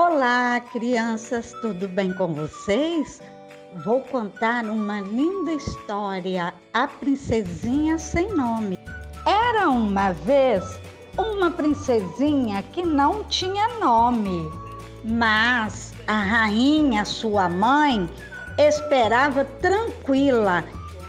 Olá, crianças, tudo bem com vocês? Vou contar uma linda história, A Princesinha Sem Nome. Era uma vez uma princesinha que não tinha nome, mas a rainha, sua mãe, esperava tranquila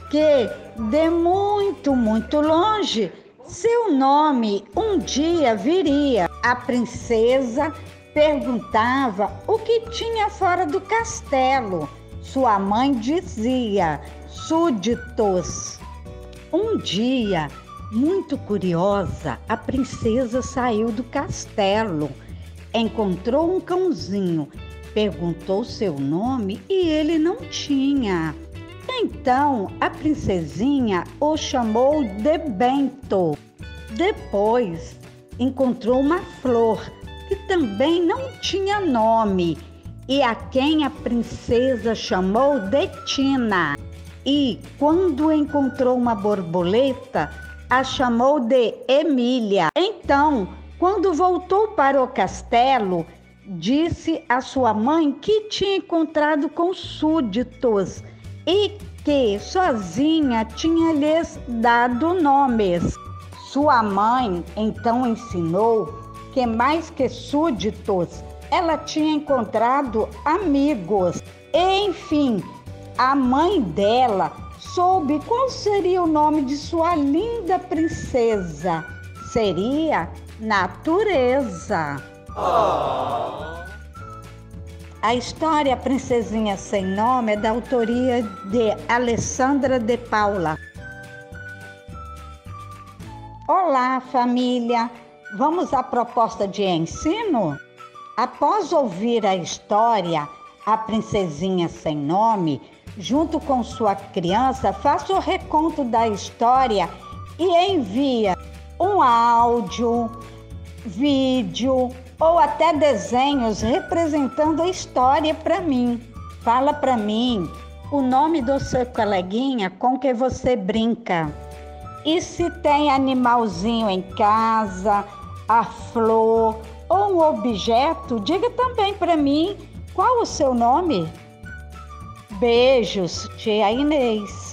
que de muito, muito longe seu nome um dia viria. A princesa perguntava o que tinha fora do castelo. Sua mãe dizia: súditos. Um dia, muito curiosa, a princesa saiu do castelo. Encontrou um cãozinho, perguntou seu nome e ele não tinha. Então a princesinha o chamou de Bento. Depois encontrou uma flor também não tinha nome e a quem a princesa chamou de Tina. E quando encontrou uma borboleta, a chamou de Emília. Então, quando voltou para o castelo, disse à sua mãe que tinha encontrado com súditos e que sozinha tinha lhes dado nomes. Sua mãe então ensinou mais que súditos, ela tinha encontrado amigos. Enfim, a mãe dela soube qual seria o nome de sua linda princesa. Seria Natureza. Oh. A história Princesinha Sem Nome é da autoria de Alessandra de Paula. Olá, família! Vamos à proposta de ensino? Após ouvir a história A Princesinha Sem Nome, junto com sua criança, faça o reconto da história e envia um áudio, vídeo ou até desenhos representando a história para mim. Fala para mim o nome do seu coleguinha com que você brinca. E se tem animalzinho em casa, a flor ou um objeto, diga também para mim qual o seu nome. Beijos, tia Inês.